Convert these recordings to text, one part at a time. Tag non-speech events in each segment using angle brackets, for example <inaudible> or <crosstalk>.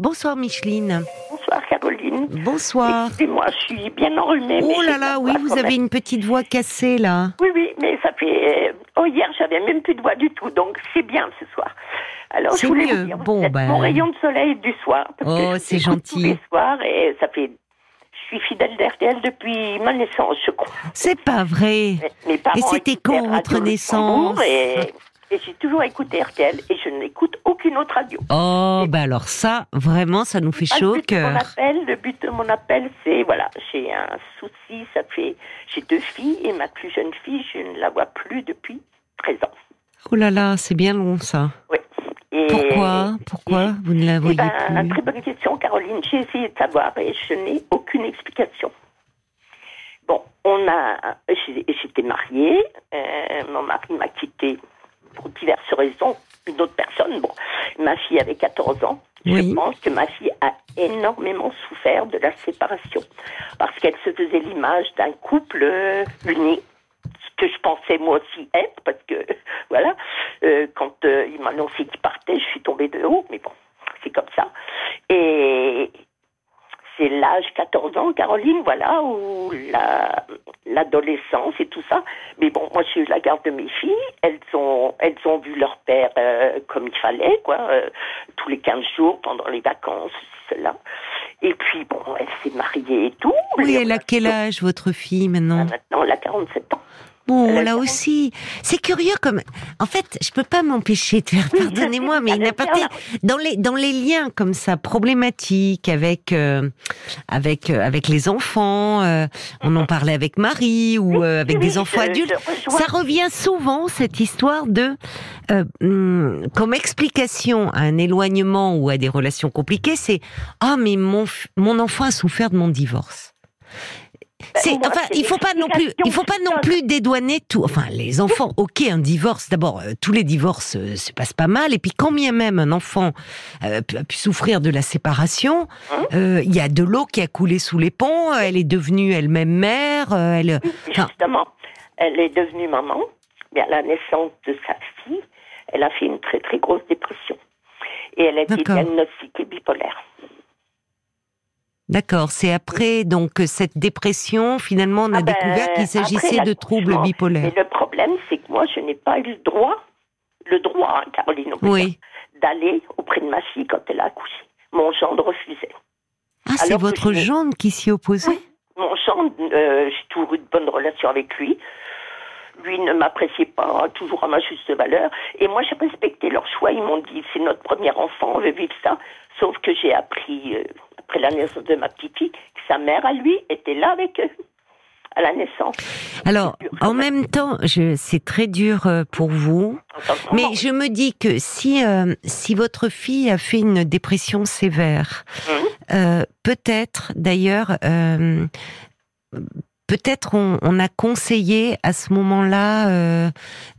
Bonsoir Micheline. Bonsoir Caroline. Bonsoir. Excusez-moi, je suis bien enrhumée. mais Oh là là, oui, vous avez une petite voix cassée là. Oui, oui, mais ça fait. Oh, hier, j'avais même plus de voix du tout, donc c'est bien ce soir. Alors, je C'est voulais mieux. vous dire, vous Bon, ben. mon rayon de soleil du soir. parce Oh, c'est gentil. Tous les soirs, et ça fait. Je suis fidèle d'RTL depuis ma naissance, je crois. C'est pas vrai. Mes- Mes parents Et c'était quand votre naissance Et, <laughs> et j'ai toujours écouté RTL, et je n'écoute aucune autre radio. Oh, bah alors ça, vraiment, ça nous fait chaud au le but de mon cœur. appel, le but de mon appel, c'est voilà, j'ai un souci, ça fait, j'ai deux filles et ma plus jeune fille, je ne la vois plus depuis 13 ans. Oh là là, c'est bien long ça. Oui. Et, Pourquoi? Pourquoi vous ne la voyez ben, plus? très bonne question, Caroline. J'ai essayé de savoir et je n'ai aucune explication. Bon, on a, j'étais mariée, euh, mon mari m'a quittée pour diverses raisons, une autre personne. Bon, ma fille avait 14 ans. Oui. Je pense que ma fille a énormément souffert de la séparation parce qu'elle se faisait l'image d'un couple euh, uni, ce que je pensais moi aussi être, parce que <laughs> voilà, euh, quand euh, il m'a annoncé qu'il partait, je suis tombée de haut, mais bon, c'est comme ça. Et c'est l'âge 14 ans, Caroline, voilà, où la- l'adolescence et tout ça. Mais bon, moi j'ai eu la garde de mes filles, elles ont, elles ont vu leur père euh, comme il fallait, quoi, euh, tous les 15 jours pendant les vacances, cela. Et puis bon, elle s'est mariée et tout. Oui, elle a quel âge votre fille maintenant? Maintenant, elle a 47 ans. Bon, a là aussi, c'est curieux comme. En fait, je peux pas m'empêcher de faire. <laughs> Pardonnez-moi, mais il n'a aime pas bien été- dans les dans les liens comme ça problématiques avec euh, avec euh, avec les enfants. euh, on en parlait avec Marie ou euh, avec des enfants adultes. Ça revient souvent cette histoire de euh, hum, comme explication à un éloignement ou à des relations compliquées, c'est ah mais mon mon enfant a souffert de mon divorce. Moi, enfin, il faut pas non plus, il faut pas non plus dédouaner tout. Enfin, les enfants, ok, un divorce. D'abord, euh, tous les divorces euh, se passent pas mal. Et puis, quand bien même un enfant euh, a pu souffrir de la séparation, Hein il y a de l'eau qui a coulé sous les ponts. Elle est devenue elle-même mère. elle, enfin, Justement, elle est devenue maman. Mais à la naissance de sa fille, elle a fait une très très grosse dépression. Et elle a été D'accord. diagnostiquée bipolaire. D'accord. C'est après donc cette dépression, finalement, on a Ah ben, découvert qu'il s'agissait de troubles bipolaires. Mais le problème, c'est que moi, je n'ai pas eu le droit, le droit, hein, Caroline, Oui. d'aller auprès de ma fille quand elle a accouché. Mon gendre refusait. Ah, c'est votre gendre qui s'y opposait? Oui. Mon gendre, euh, j'ai toujours eu de bonnes relations avec lui. Lui ne m'appréciait pas toujours à ma juste valeur. Et moi, j'ai respecté leur choix. Ils m'ont dit, c'est notre premier enfant, on veut vivre ça. Sauf que j'ai appris, euh, après la naissance de ma petite fille, sa mère, à lui, était là avec eux, à la naissance. Alors, en même temps, c'est très dur euh, pour vous. Mais je me dis que si euh, si votre fille a fait une dépression sévère, Mhm. euh, peut-être d'ailleurs, euh, peut-être on, on a conseillé à ce moment-là euh,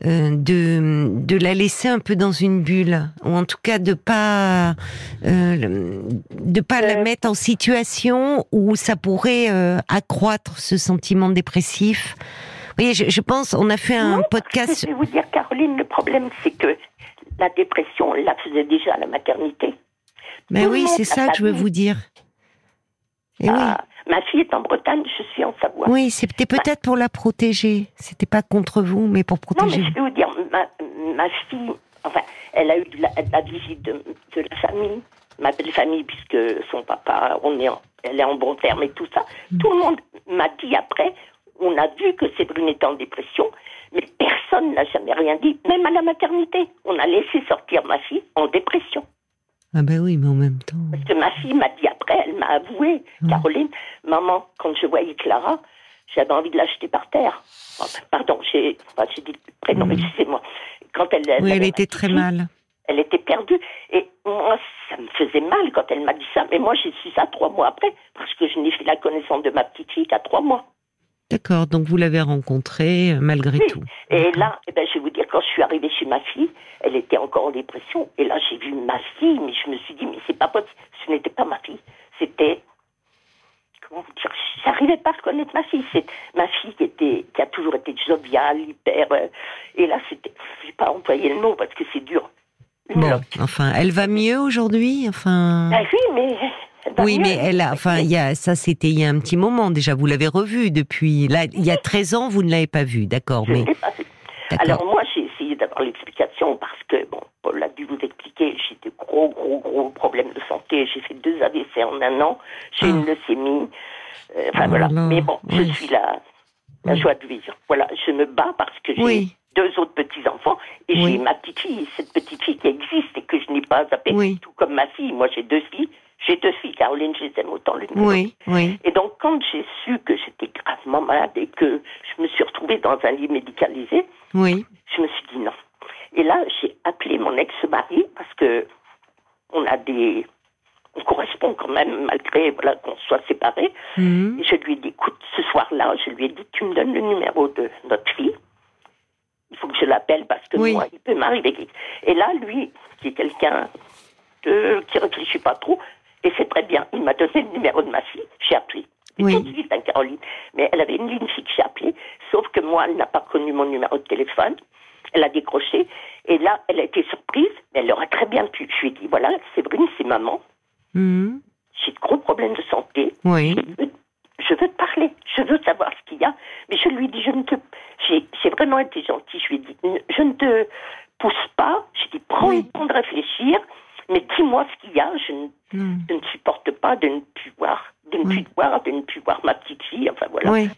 euh, de de la laisser un peu dans une bulle, ou en tout cas de pas euh, de pas la Euh. mettre en situation où ça pourrait euh, accroître ce sentiment dépressif. Voyez, je, je pense, on a fait un Non, podcast. Je vais vous dire, Caroline, le problème, c'est que la dépression, elle la faisait déjà à la maternité. Mais Tout le oui, c'est ça que je veux vous dire. Et Ah, Ma fille est en Bretagne, je suis en Savoie. oui, c'était peut-être pour la protéger. C'était pas contre vous, mais pour Non, mais protéger. je vais vous dire, ma, ma fille, enfin, elle a eu de la, de la visite de, de la famille, ma belle famille, puisque son papa, on est en- elle est en bon terme et tout ça. Mm. Tout le monde m'a dit après, on a vu que Séverine était en dépression, mais personne n'a jamais rien dit, même à la maternité. On a laissé sortir ma fille en dépression. Ah ben oui, mais en même temps. Parce que ma fille m'a dit après, elle m'a avoué. Caroline, maman, quand je voyais Clara, j'avais envie de l'acheter par terre. Pardon, j'ai enfin, dit le prénom, Mm. excusez-moi. Quand elle, Oui, elle était très fille, mal. Elle était perdue. Et moi, ça me faisait mal quand elle m'a dit ça. Mais moi, j'ai su ça trois mois après, parce que je n'ai fait la connaissance de ma petite fille qu'à trois mois. D'accord, donc vous l'avez rencontrée euh, malgré Oui. tout. Et là, eh ben, je vais vous dire, quand je suis arrivée chez ma fille, elle était encore en dépression. Et là, j'ai vu ma fille, mais je me suis dit, mais c'est pas possible. Ce n'était pas ma fille. C'était. Comment vous dire J'arrivais pas à reconnaître ma fille. C'est ma fille qui, était, qui a toujours été joviale, hyper. euh, et là, c'était. Je vais pas employer le mot parce que c'est dur. Bon, enfin, elle va mieux aujourd'hui, enfin. Ah oui, mais. Oui, mieux. mais elle a, enfin, il y a, ça c'était il y a un petit moment déjà. Vous l'avez revue depuis. Là, il y a 13 ans, vous ne l'avez pas vue, d'accord, mais. Alors moi, j'ai essayé d'avoir l'explication parce que, bon, Paul a dû vous expliquer, j'ai de gros, gros, gros problèmes de santé. J'ai fait deux AVC en un an. J'ai Ah. une leucémie. Euh, enfin Oh voilà. là, Mais bon, oui. je suis là. La joie de vivre. Voilà, je me bats parce que j'ai Oui. deux autres petits-enfants et Oui. j'ai ma petite fille, cette petite fille qui existe et que je n'ai pas zappée, Oui. tout comme ma fille. Moi, j'ai deux filles. J'ai deux filles, Caroline, je les aime autant l'une que oui, oui, Et donc, quand j'ai su que j'étais gravement malade et que je me suis retrouvée dans un lit médicalisé, oui, je me suis dit non. Et là, j'ai appelé mon ex-mari parce que on a des, on correspond quand même malgré voilà qu'on soit séparés. Mhm. Et je lui ai dit, écoute, ce soir-là, je lui ai dit, tu me donnes le numéro de notre fille. Il faut que je l'appelle parce que Oui. moi, il peut m'arriver. Et là, lui, qui est quelqu'un de, qui réfléchit pas trop, et c'est très bien, il m'a donné le numéro de ma fille. J'ai appelé. Oui. tout de suite, hein, Caroline. Mais elle avait une ligne fixe, j'ai appelé. Sauf que moi, elle n'a pas connu mon numéro de téléphone. Elle a décroché. Et là, elle a été surprise, mais elle aurait très bien pu. Je lui ai dit, voilà, Séverine, c'est maman. Mhm. J'ai de gros problèmes de santé. oui, Je veux, je veux te parler, je veux savoir ce qu'il y a. Mais je lui ai dit, je ne te. J'ai j'ai vraiment été gentille. Je lui ai dit, je ne te pousse pas. J'ai dit, prends Oui. le temps de réfléchir, mais dis-moi ce qu'il y a. Je ne, Mhm. je ne supporte pas de ne plus voir, de ne Oui. plus te voir, de ne plus voir ma petite fille. Enfin voilà. oui,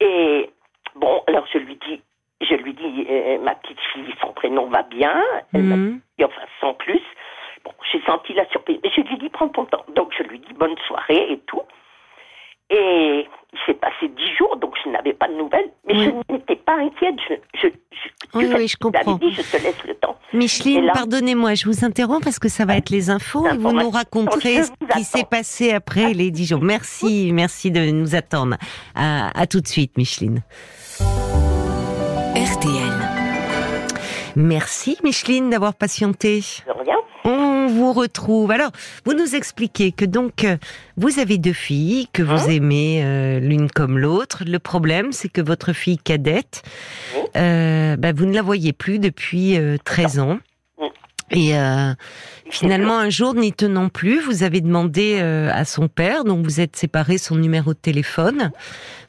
Et bon, alors je lui dis, je lui dis, euh, ma petite fille, son prénom va bien. Elle Mhm. dit, enfin sans plus. Bon, j'ai senti la surprise. Je lui dis, prends ton temps. Donc je lui dis bonne soirée et tout. Et il s'est passé dix jours, donc je n'avais pas de nouvelles. Mais Oui. je n'étais pas inquiète. Je, je, je, Oui, oui, je comprends. dit, je te laisse le temps. Micheline, là- pardonnez-moi, je vous interromps parce que ça va être les infos et vous nous raconterez ce qui s'est passé après les dix jours. Merci, merci de nous attendre. À, à tout de suite, Micheline. RTL. Merci, Micheline, d'avoir patienté. De rien. On vous retrouve. Alors, vous nous expliquez que donc euh, vous avez deux filles que vous Hein aimez euh, l'une comme l'autre. Le problème, c'est que votre fille cadette, Oui. euh, bah, vous ne la voyez plus depuis euh, 13 ans. <laughs> Et euh, finalement, un jour, n'y tenant plus, vous avez demandé euh, à son père, donc vous êtes séparés, son numéro de téléphone.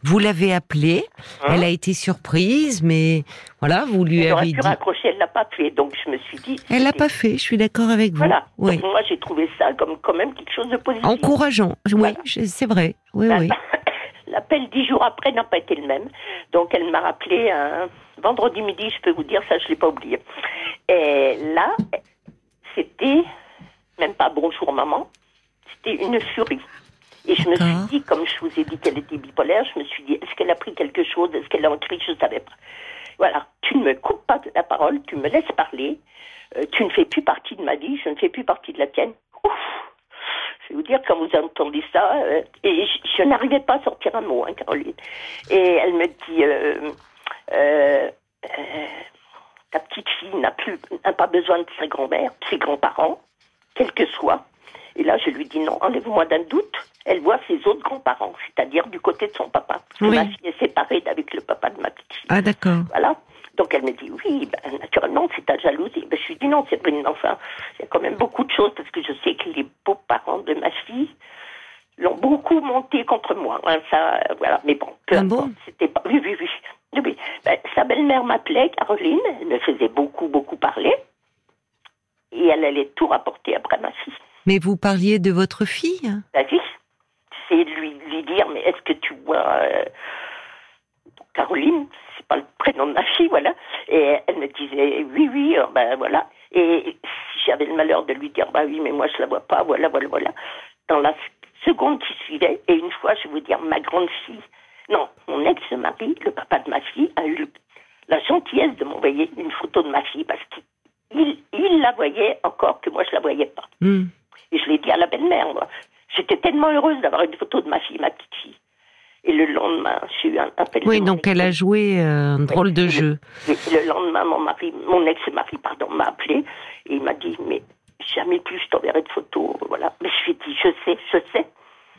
Vous l'avez appelé. Hein Elle a été surprise, mais voilà, vous lui Elle aurait avez pu dit. raccrocher, elle l'a pas fait. Donc je me suis dit. Elle l'a pas fait. Je suis d'accord avec vous. Voilà. Oui. Donc, moi, j'ai trouvé ça comme quand même quelque chose de positif. Encourageant, oui, Voilà. c'est vrai, oui, La- oui. <laughs> L'appel dix jours après n'a pas été le même. Donc elle m'a rappelé un vendredi midi, je peux vous dire, ça je l'ai pas oublié. Et là, c'était même pas bonjour maman, c'était une furie. Et je me suis dit, comme je vous ai dit qu'elle était bipolaire, je me suis dit, est-ce qu'elle a pris quelque chose? Est-ce qu'elle a cri Je ne savais pas. Voilà, tu ne me coupes pas de la parole, tu me laisses parler. Euh, tu ne fais plus partie de ma vie, je ne fais plus partie de la tienne. Ouf je vais vous dire, quand vous entendez ça, euh, et je, je n'arrivais pas à sortir un mot, hein, Caroline. Et elle me dit, euh, ta petite fille n'a plus, n'a pas besoin de sa grand-mère, de ses grands-parents, quels que soient. Et là, je lui dis non, enlève-moi d'un doute. Elle voit ses autres grands-parents, c'est-à-dire du côté de son papa. Parce que Oui. ma fille est séparée d'avec le papa de ma petite fille. Ah d'accord. Voilà. Donc elle me dit oui, ben, naturellement c'est ta jalousie. Ben, je lui dis non, c'est une enfin, il y a quand même beaucoup de choses parce que je sais que les beaux-parents de ma fille l'ont beaucoup monté contre moi. hein, ça, voilà. Mais bon, peu Ah importe. bon C'était pas. Oui, oui, oui. Oui. Ben, sa belle-mère m'appelait, Caroline. Elle me faisait beaucoup, beaucoup parler. Et elle allait tout rapporter après ma fille. Mais vous parliez de votre fille? La fille, j'essayais de lui, lui dire, mais est-ce que tu vois euh, Caroline? C'est pas le prénom de ma fille, voilà. Et elle me disait, oui, oui, euh, ben voilà. Et si j'avais le malheur de lui dire, bah oui, mais moi je la vois pas, voilà, voilà, voilà. Dans la seconde qui suivait, et une fois, je vais vous dire, ma grande fille, non, mon ex-mari, le papa de ma fille, a eu la gentillesse de m'envoyer une photo de ma fille parce qu'il il la voyait encore que moi je la voyais pas. Hmm. Et je l'ai dit à la belle-mère, moi. J'étais tellement heureuse d'avoir une photo de ma fille, ma petite fille. Et le lendemain, j'ai eu un appel. Oui, de donc elle a joué euh, un drôle de jeu. Le lendemain, mon mari, mon ex-mari, pardon, m'a appelé et il m'a dit, mais jamais plus je t'enverrai de photos, voilà. Mais je lui ai dit, je sais, je sais.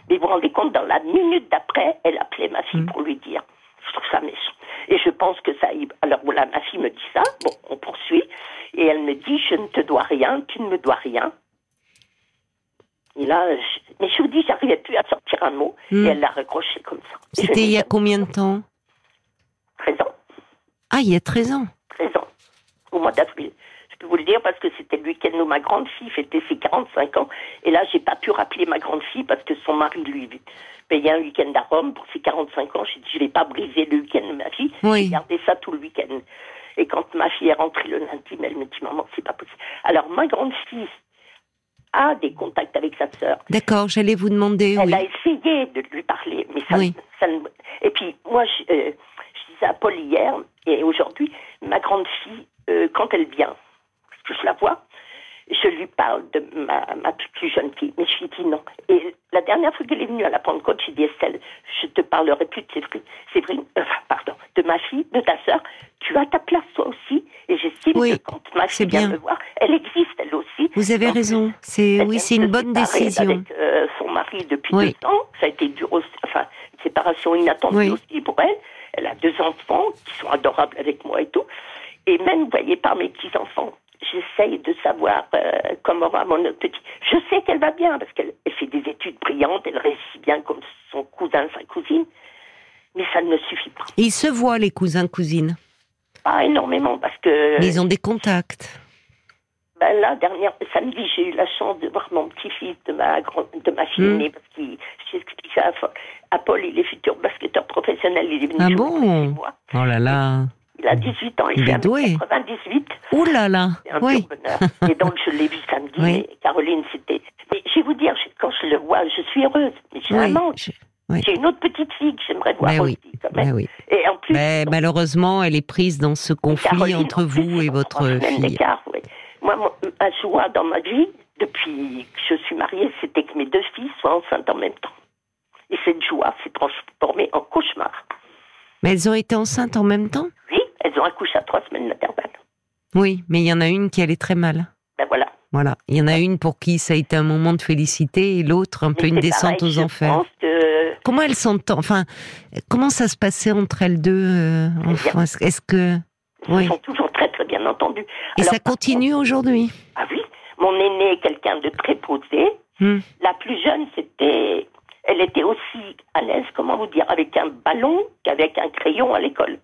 Mais vous vous rendez compte, dans la minute d'après, elle appelait ma fille Mm. pour lui dire. Je trouve ça méchant. Et je pense que ça y... Alors voilà, ma fille me dit ça, bon, on poursuit. Et elle me dit, je ne te dois rien, tu ne me dois rien. Et là, je- mais je vous dis, j'arrivais plus à sortir un mot. Et elle l'a raccroché comme ça. C'était il y a combien de temps? 13 ans. Ah, il y a 13 ans. 13 ans, au mois d'avril. Je peux vous le dire parce que c'était le week-end où ma grande fille fêtait ses 45 ans. Et là, j'ai pas pu rappeler ma grande fille parce que son mari lui payait un week-end à Rome pour ses 45 ans. J'ai dit, je vais pas briser le week-end de ma fille. Oui. J'ai gardé ça tout le week-end. Et quand ma fille est rentrée le lundi, elle me dit, maman, c'est pas possible. Alors, ma grande fille a des contacts avec sa sœur. D'accord, j'allais vous demander. Elle oui. a essayé de lui parler, mais ça, Oui. ça ne... Et puis, moi, je, euh, je disais à Paul hier et aujourd'hui, ma grande fille, euh, quand elle vient, que je la vois, je lui parle de ma, ma plus jeune fille, mais je lui dis non. Et la dernière fois qu'elle est venue à la Pentecôte, j'ai dit Estelle, je te parlerai plus de Séverine, Séverine euh, pardon, de ma fille, de ta sœur. Tu as ta place toi aussi, et j'estime Oui, que quand ma fille vient me voir, elle existe elle aussi. Vous avez raison. C'est oui, c'est une bonne décision. Avec euh, son mari depuis Oui. deux ans, ça a été dur aussi, enfin, une séparation inattendue Oui. aussi pour elle. Elle a deux enfants qui sont adorables avec moi et tout. Et même, vous voyez, par mes petits-enfants, j'essaye de savoir euh, comment va mon autre petit. Je sais qu'elle va bien parce qu'elle elle fait des études brillantes, elle réussit bien comme son cousin, sa cousine. Mais ça ne me suffit pas. Ils se voient, les cousins, cousines? Pas énormément parce que Mais ils ont des contacts. Ben là, dernière samedi, j'ai eu la chance de voir mon petit-fils de ma grande, de ma fille aînée, parce qu'il, j'expliquais à, à Paul, il est futur basketteur professionnel, il est venu Ah bon? moi. Oh là là. Il a 18 ans, il, fait est doué. 98, Ouh là là. un Oui. bonheur. <laughs> Et donc, je l'ai vu samedi, Oui. mais Caroline, c'était... Mais je vais vous dire, quand je le vois, je suis heureuse, mais j'ai un Oui. manque. je- oui. J'ai une autre petite fille que j'aimerais voir oui. aussi, quand même. Ben oui. Et en plus... Mais malheureusement, elle est prise dans ce conflit Caroline, entre en plus, vous et votre fille. ouais. Moi, mon- ma joie dans ma vie, depuis que je suis mariée, c'était que mes deux filles soient enceintes en même temps. Et cette joie s'est transformée en cauchemar. Mais elles ont été enceintes en même temps? Oui, elles ont accouché à trois semaines d'intervalle. Oui, mais il y en a une qui allait très mal. Ben voilà. Voilà. Il y en a une pour qui ça a été un moment de félicité et l'autre un peu une descente pareil, aux enfers. que Comment elles s'entendent Enfin, comment ça se passait entre elles deux euh, enfin, Est-ce que ils Oui. sont toujours très très bien entendus. et Alors, ça continue aujourd'hui? Ah oui, mon aînée est quelqu'un de très posé. Hmm. La plus jeune, c'était, elle était aussi à l'aise, comment vous dire, avec un ballon qu'avec un crayon à l'école.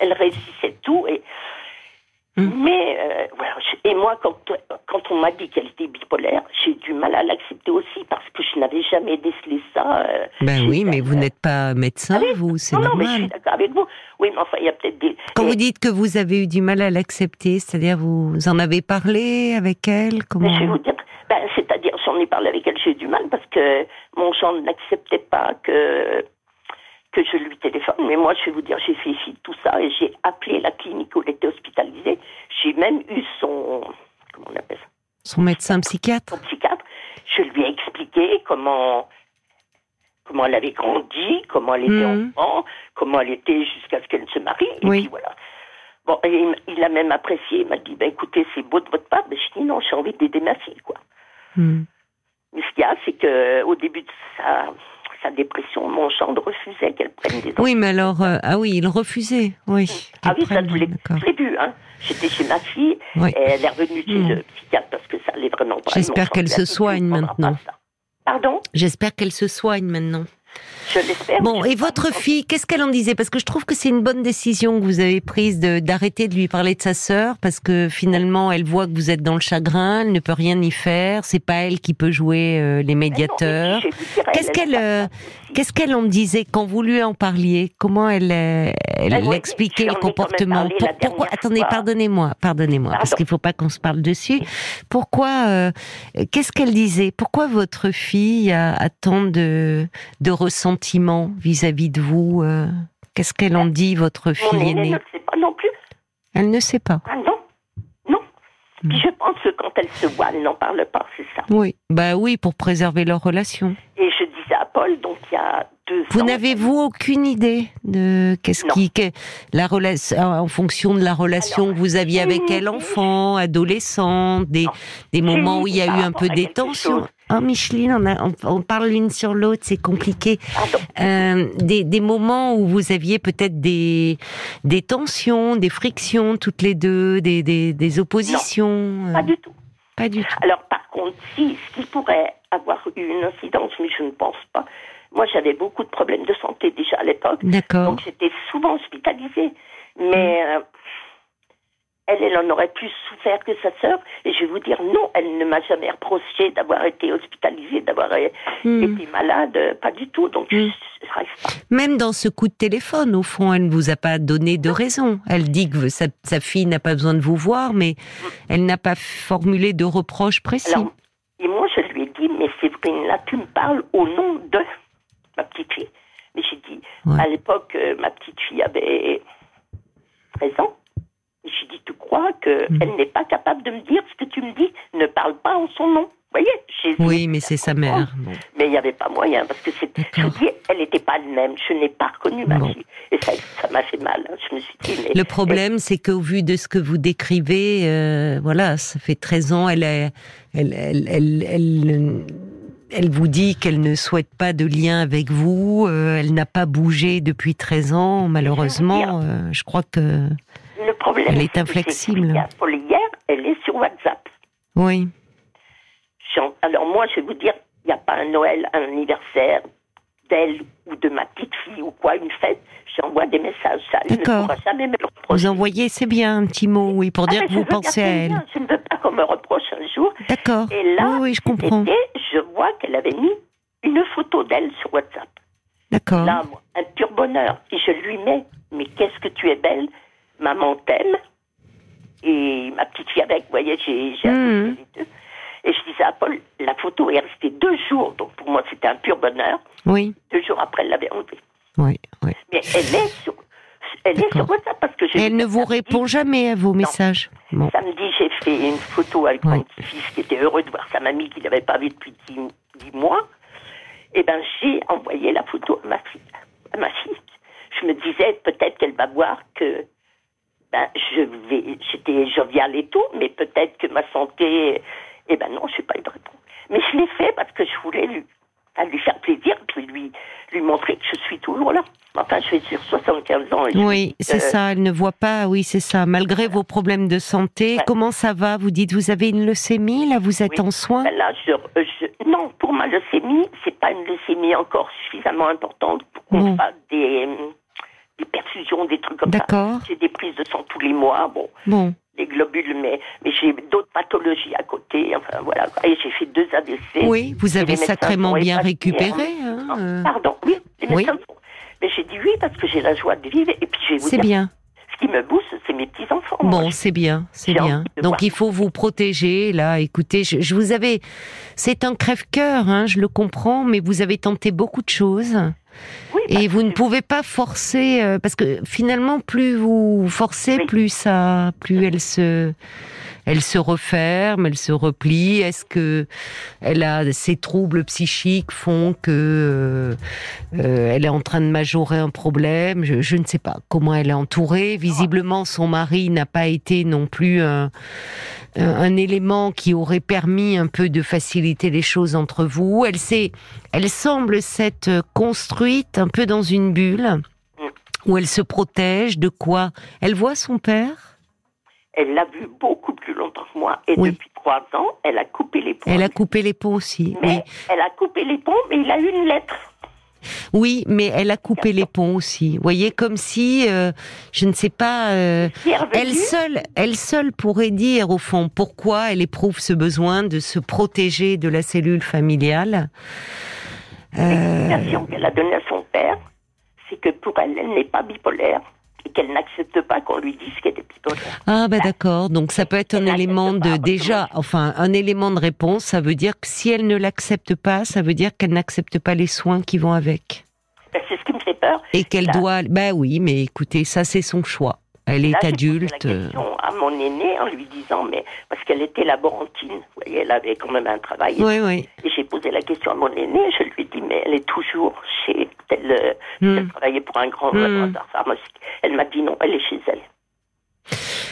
Elle réussissait tout et. Hmm. Mais euh, voilà, je- et moi, quand, quand on m'a dit qu'elle était bipolaire, j'ai du mal à l'accepter aussi parce que je n'avais jamais décelé ça. euh, Ben oui, mais vous n'êtes pas médecin, Ah oui. vous, c'est Non, non, mais je suis normal. d'accord avec vous. Oui, mais enfin, il y a peut-être des. Quand et- vous dites que vous avez eu du mal à l'accepter, c'est-à-dire vous en avez parlé avec elle Mais Comment je vais vous dire, ben, c'est-à-dire, j'en ai parlé avec elle, j'ai eu du mal parce que mon gendre n'acceptait pas que, que je lui téléphone. Mais moi, je vais vous dire, j'ai fait de tout ça et j'ai appelé la clinique où elle était hospitalisée. J'ai même eu son, comment on appelle ça, Son médecin psychiatre son psychiatre. Je lui ai expliqué comment, comment elle avait grandi, comment elle était Mhm. enfant, comment elle était jusqu'à ce qu'elle se marie. Et Oui. puis voilà. Bon, et il, a même apprécié. Il m'a dit, ben, écoutez, c'est beau de votre part. Mais je dis, non, j'ai envie d'aider ma fille, quoi. Hmm. Mais ce qu'il y a, c'est que au début de sa, sa dépression, mon gendre refusait qu'elle prenne des Oui, mais alors, euh, ah oui, il refusait, oui. Ah oui, ça, je l'ai prenne, d'accord. je l'ai vu. Hein. J'étais chez ma fille Oui. et elle est revenue chez Hmm. le psychiatre parce que ça allait vraiment pas. J'espère qu'elle se soigne maintenant. Pardon? J'espère qu'elle se soigne maintenant. Je l'espère. Bon, et votre fille, qu'est-ce qu'elle en disait? Parce que je trouve que c'est une bonne décision que vous avez prise de- d'arrêter de lui parler de sa sœur, parce que finalement, elle voit que vous êtes dans le chagrin, elle ne peut rien y faire, c'est pas elle qui peut jouer euh, les médiateurs. Qu'est-ce elle qu'elle, euh. Qu'est-ce qu'elle en disait quand vous lui en parliez? Comment elle, euh, elle, expliquait le comportement? Pour- Pourquoi Attendez, pardonnez-moi, pardonnez-moi, parce qu'il faut pas qu'on se parle dessus. Pourquoi Qu'est-ce qu'elle disait? Pourquoi votre fille a, a tant de, de ressentiment vis-à-vis de vous euh, Qu'est-ce qu'elle en dit, votre Mon fille aînée aînée ne le sait pas non plus. Elle ne sait pas. Ah non, non. Hmm. Puis je pense que quand elle se voit, elle n'en parle pas, c'est ça. Oui, bah oui, pour préserver leur relation. Et je disais à Paul, donc il y a deux Vous ans, n'avez-vous aucune idée de qu'est-ce qui, que- la relation, en fonction de la relation Alors, que vous aviez avec elle, enfant, adolescente, des, des moments où il y a eu un peu rapport à hein, Micheline on, a, on, parle l'une sur l'autre, c'est compliqué. Euh, des, des, moments où vous aviez peut-être des, des tensions, des frictions toutes les deux, des, des, des oppositions Pas du tout. Pas du tout. Alors par contre, si, ce qui pourrait avoir eu une incidence, mais je ne pense pas, moi j'avais beaucoup de problèmes de santé déjà à l'époque. D'accord. Donc j'étais souvent hospitalisée. Mais... Euh, elle, elle en aurait plus souffert que sa sœur. Et je vais vous dire, non, elle ne m'a jamais reproché d'avoir été hospitalisée, d'avoir hmm. été malade, pas du tout. Donc, hmm. Même dans ce coup de téléphone, au fond, elle ne vous a pas donné de raison. Elle dit que sa, fille n'a pas besoin de vous voir, mais elle n'a pas formulé de reproches précis. et moi, je lui ai dit, mais Séverine, là, tu me parles au nom de ma petite fille. Mais j'ai dit, à l'époque, euh, ma petite fille avait 13 ans. J'ai dit, crois qu'elle mm. n'est pas capable de me dire ce que tu me dis Ne parle pas en son nom. Vous voyez Oui, mais c'est sa mère. Mais il n'y avait pas moyen, parce que c'est, je dis, elle n'était pas elle-même. Je n'ai pas reconnu ma fille. Et ça, ça m'a fait mal. Hein. Je me suis dit, Le problème, c'est qu'au vu de ce que vous décrivez, euh, voilà, ça fait 13 ans, elle, est, elle, elle, elle, elle vous dit qu'elle ne souhaite pas de lien avec vous, euh, elle n'a pas bougé depuis 13 ans, malheureusement. Euh, je crois que problème, elle est inflexible. Hier, elle est sur WhatsApp. Oui. Alors moi, je vais vous dire, il n'y a pas un Noël, un anniversaire d'elle ou de ma petite fille ou quoi, une fête, j'envoie des messages. Ça, elle ne pourra jamais me le Vous envoyez, c'est bien, un petit mot, oui, pour ah, dire que vous pensez à elle. Je ne veux pas qu'on me reproche un jour. D'accord. Et là, oui, je comprends. je vois qu'elle avait mis une photo d'elle sur WhatsApp. D'accord. Là, un pur bonheur. Et je lui mets, mais qu'est-ce que tu es belle maman t'aime. Et ma petite fille avec, vous voyez, j'ai mmh. les deux. Et je disais à Paul, la photo est restée deux jours, donc pour moi c'était un pur bonheur. Oui. Deux jours après, elle l'avait enlevée. Oui, oui. Mais elle est sur, elle est sur WhatsApp parce que Elle ne vous répond jamais à vos messages. Samedi, j'ai fait une photo avec mon petit-fils qui était heureux de voir sa mamie qu'il n'avait pas vue depuis dix, mois. Et eh ben j'ai envoyé la photo à ma fille. À ma fille. Je me disais peut-être qu'elle va voir que ben, je vais, j'étais joviale et tout, mais peut-être que ma santé, eh ben non, je n'ai pas eu de réponse. Mais je l'ai fait parce que je voulais lui, lui faire plaisir, puis lui, lui montrer que je suis toujours là. Enfin, je suis sur 75 ans. oui, c'est euh, ça, elle ne voit pas, oui, c'est ça. Malgré vos problèmes de santé, comment ça va? Vous dites, vous avez une leucémie, là, vous êtes en soins? Ben Là, je, non, pour ma leucémie, c'est pas une leucémie encore suffisamment importante pour qu'on fasse des des perfusions, des trucs comme ça. J'ai des prises de sang tous les mois, bon. bon. Des globules, mais, mais j'ai d'autres pathologies à côté. Enfin, voilà. Et j'ai fait deux ADC. Oui, vous avez sacrément bien récupéré. Hein, euh. Pardon, oui. Les oui. Mais j'ai dit oui parce que j'ai la joie de vivre. Et puis, je vais vous C'est bien qui me booste, c'est mes petits-enfants. Bon, c'est bien, c'est bien. Donc il faut vous protéger, là. Écoutez, je, je vous avais... C'est un crève-cœur, hein, je le comprends, mais vous avez tenté beaucoup de choses et vous ne pouvez pas forcer euh, parce que finalement plus vous forcez, plus ça, plus elle se elle se referme, elle se replie. Est-ce que elle a ces troubles psychiques font que euh, euh, elle est en train de majorer un problème? Je, ne sais pas comment elle est entourée. Visiblement, son mari n'a pas été non plus un, un, élément qui aurait permis un peu de faciliter les choses entre vous. Elle s'est, elle semble s'être construite un peu dans une bulle où elle se protège. De quoi? Elle voit son père? Elle l'a vu beaucoup plus longtemps que moi. Et depuis trois ans, elle a coupé les ponts. Elle a coupé les ponts aussi. Mais Elle a coupé les ponts, mais il a eu une lettre. Oui, mais elle a coupé les ponts aussi. Vous voyez, comme si, euh, je ne sais pas, euh, elle seule, elle seule pourrait dire au fond pourquoi elle éprouve ce besoin de se protéger de la cellule familiale. L'explication qu'elle a donnée à son père, c'est que pour elle, elle n'est pas bipolaire qu'elle n'accepte pas qu'on lui dise qu'elle est bipolaire. Ah ben d'accord, donc ça peut être un élément de déjà, enfin un élément de réponse. Ça veut dire que si elle ne l'accepte pas, ça veut dire qu'elle n'accepte pas les soins qui vont avec. Ben, c'est ce qui me fait peur. Et qu'elle doit, ben oui, mais écoutez, ça c'est son choix. Elle est adulte. La question à mon aîné en lui disant, mais parce qu'elle était laborantine, vous voyez, elle avait quand même un travail. Oui, oui. Et j'ai posé la question à mon aîné, je lui ai dit, mais elle est toujours chez elle, hmm. elle travaillait pour un grand hmm. laboratoire pharmaceutique. Elle m'a dit non, elle est chez elle.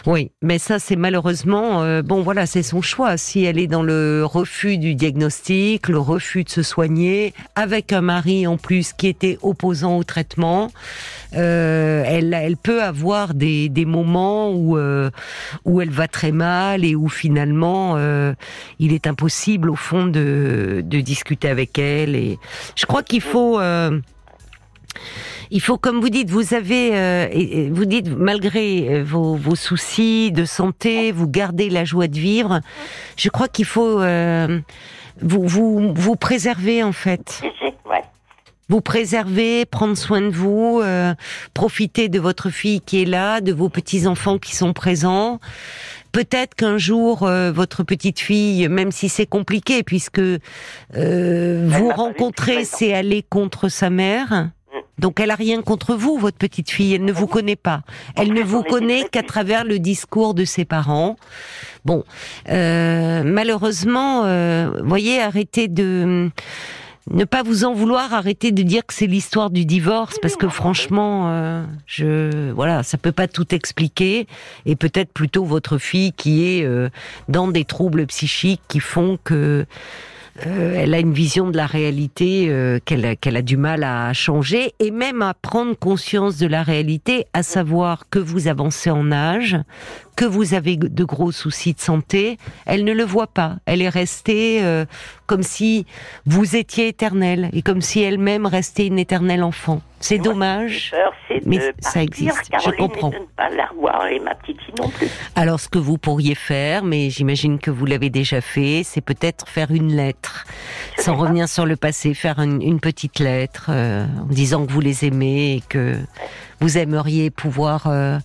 Oui, mais ça c'est malheureusement euh, bon voilà c'est son choix. Si elle est dans le refus du diagnostic, le refus de se soigner, avec un mari en plus qui était opposant au traitement, euh, elle, elle peut avoir des, des moments où euh, où elle va très mal et où finalement euh, il est impossible au fond de de discuter avec elle. Et je crois qu'il faut euh, il faut, comme vous dites, vous avez, euh, vous dites, malgré euh, vos, vos, soucis de santé, vous gardez la joie de vivre. Je crois qu'il faut euh, vous, vous, vous préserver en fait. <laughs> Ouais. Vous préserver, prendre soin de vous, euh, profiter de votre fille qui est là, de vos petits enfants qui sont présents. Peut-être qu'un jour, euh, votre petite fille, même si c'est compliqué, puisque euh, vous rencontrez, c'est aller contre sa mère. Donc elle a rien contre vous, votre petite fille. Elle ne vous connaît pas. Elle ne vous connaît qu'à travers le discours de ses parents. Bon, euh, malheureusement, euh, voyez, arrêtez de ne pas vous en vouloir, arrêtez de dire que c'est l'histoire du divorce, parce que franchement, euh, je voilà, ça peut pas tout expliquer, et peut-être plutôt votre fille qui est euh, dans des troubles psychiques qui font que euh, elle a une vision de la réalité euh, qu'elle a, du mal à changer et même à prendre conscience de la réalité, à savoir que vous avancez en âge, que vous avez de gros soucis de santé. Elle ne le voit pas. Elle est restée euh, comme si vous étiez éternelle et comme si elle-même restait une éternelle enfant. C'est dommage. Peur, Mais de ça existe, je comprends. Et de ne pas la revoir et ma petite fille non plus. Alors, ce que vous pourriez faire, mais j'imagine que vous l'avez déjà fait, c'est peut-être faire une lettre, Je sans pas. revenir sur le passé, faire une, une petite lettre euh, en disant que vous les aimez et que vous aimeriez pouvoir euh,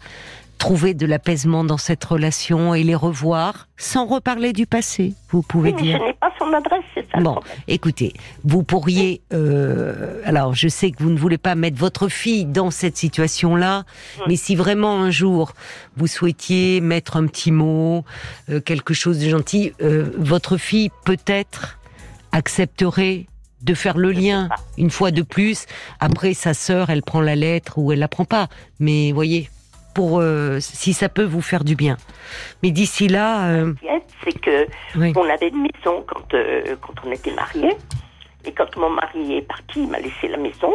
trouver de l'apaisement dans cette relation et les revoir sans reparler du passé. Vous pouvez Oui, mais dire. je n'ai pas son adresse, c'est ça. Bon, écoutez, vous pourriez. euh, alors, je sais que vous ne voulez pas mettre votre fille dans cette situation-là, mais si vraiment un jour vous souhaitiez mettre un petit mot, euh, quelque chose de gentil, euh, votre fille peut-être accepterait de faire le lien une fois de plus. Après, sa sœur, elle prend la lettre ou elle la prend pas. Mais voyez, pour euh, si ça peut vous faire du bien. Mais d'ici là, euh, C'est que oui. on avait une maison quand, euh, quand on était mariés. Et quand mon mari est parti, il m'a laissé la maison.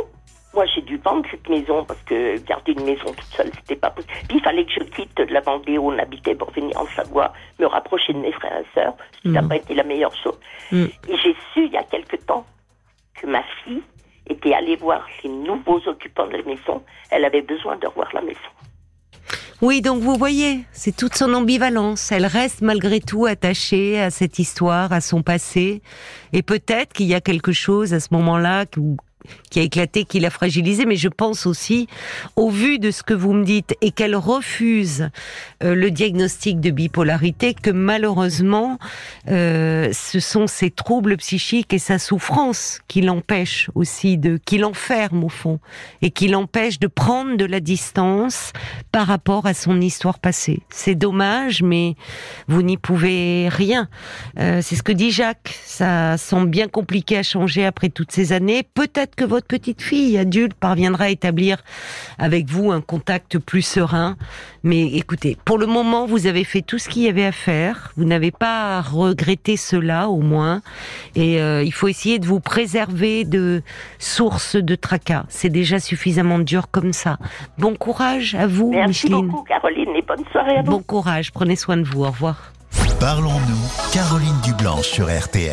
Moi, j'ai dû vendre cette maison parce que garder une maison toute seule, c'était pas possible. Puis il fallait que je quitte la Vendée où on habitait pour venir en Savoie, me rapprocher de mes frères et sœurs. Ça n'a Mhm. pas été la meilleure chose. Mm. Et j'ai su il y a quelque temps que ma fille était allée voir les nouveaux occupants de la maison. Elle avait besoin de revoir la maison. Oui, donc vous voyez, c'est toute son ambivalence. Elle reste malgré tout attachée à cette histoire, à son passé. Et peut-être qu'il y a quelque chose à ce moment-là qui- a éclaté, qui l'a fragilisé. Mais je pense aussi, au vu de ce que vous me dites, et qu'elle refuse euh, le diagnostic de bipolarité, que malheureusement, euh, ce sont ses troubles psychiques et sa souffrance qui l'empêchent aussi de, qui l'enferment au fond, et qui l'empêchent de prendre de la distance par rapport à son histoire passée. C'est dommage, mais vous n'y pouvez rien. Euh, c'est ce que dit Jacques. Ça semble bien compliqué à changer après toutes ces années. Peut-être que votre petite fille adulte parviendra à établir avec vous un contact plus serein. Mais écoutez, pour le moment, vous avez fait tout ce qu'il y avait à faire. Vous n'avez pas à regretter cela, au moins. Et euh, il faut essayer de vous préserver de sources de tracas. C'est déjà suffisamment dur comme ça. Bon courage à vous, Merci Micheline. beaucoup, Caroline, et bonne soirée à vous. Bon courage. Prenez soin de vous. Au revoir. Parlons-nous, Caroline Dublanche sur RTL.